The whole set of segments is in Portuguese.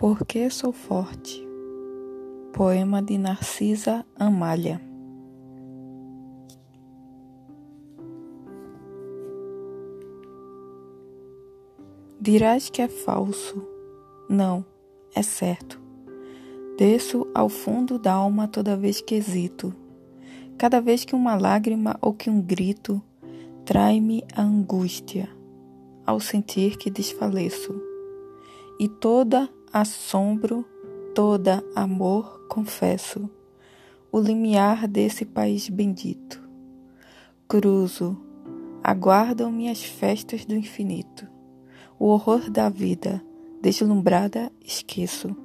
Porque sou forte. Poema de Narcisa Amália. Dirás que é falso. Não, é certo. Desço ao fundo da alma toda vez que hesito. Cada vez que uma lágrima ou que um grito trai-me a angústia, ao sentir que desfaleço. E toda assombro, toda amor confesso, o limiar desse país bendito. Cruzo, aguardam-me as festas do infinito, o horror da vida, deslumbrada esqueço.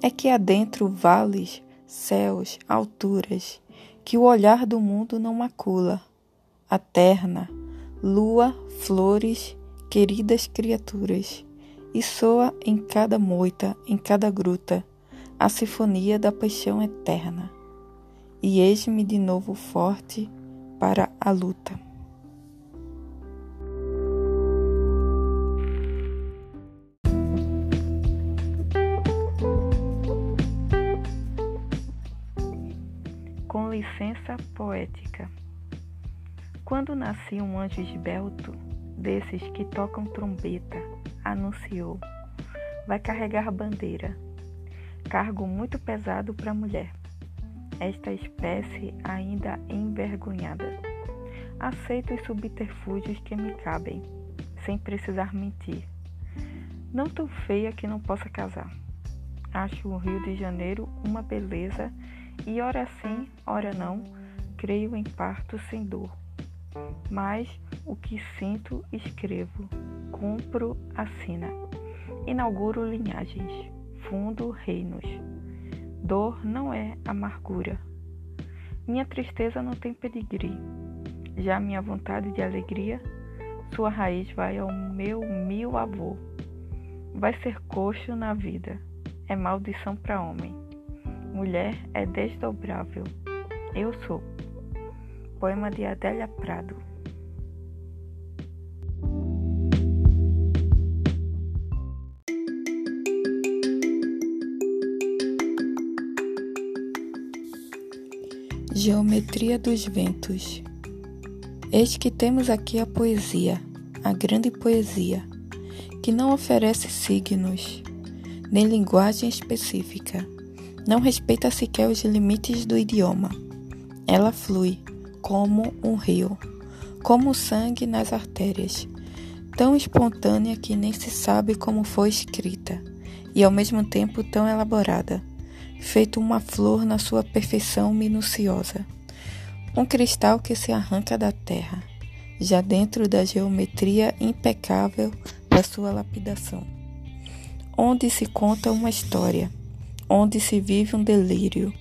É que adentro vales, céus, alturas, que o olhar do mundo não macula. A terna, lua, flores, queridas criaturas e soa em cada moita, em cada gruta, a sinfonia da paixão eterna. E eis-me de novo forte para a luta. Com licença poética. Quando nasci um anjo esbelto, desses que tocam trombeta, anunciou: vai carregar bandeira. Cargo muito pesado para mulher. Esta espécie ainda envergonhada. Aceito os subterfúgios que me cabem, sem precisar mentir. Não tão feia que não possa casar. Acho o Rio de Janeiro uma beleza e, ora sim, ora não, creio em parto sem dor. Mas o que sinto, escrevo, cumpro, assina. Inauguro linhagens, fundo reinos. Dor não é amargura. Minha tristeza não tem pedigree. Já minha vontade de alegria, sua raiz vai ao meu mil avô. Vai ser coxo na vida, é maldição para homem. Mulher é desdobrável. Eu sou. Poema de Adélia Prado. Geometria dos ventos. Eis que temos aqui a poesia, a grande poesia, que não oferece signos, nem linguagem específica, não respeita sequer os limites do idioma. Ela flui como um rio, como sangue nas artérias, tão espontânea que nem se sabe como foi escrita, e ao mesmo tempo tão elaborada feito uma flor na sua perfeição minuciosa, um cristal que se arranca da terra, já dentro da geometria impecável da sua lapidação, onde se conta uma história, onde se vive um delírio,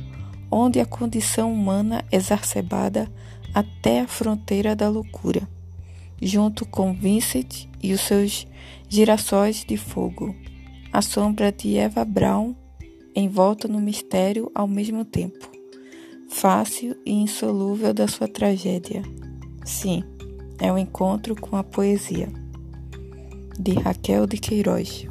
onde a condição humana exacerbada até a fronteira da loucura, junto com Vincent e os seus girassóis de fogo, a sombra de Eva Braun envolta no mistério ao mesmo tempo, fácil e insolúvel da sua tragédia. Sim, é o um encontro com a poesia. De Raquel de Queiroz.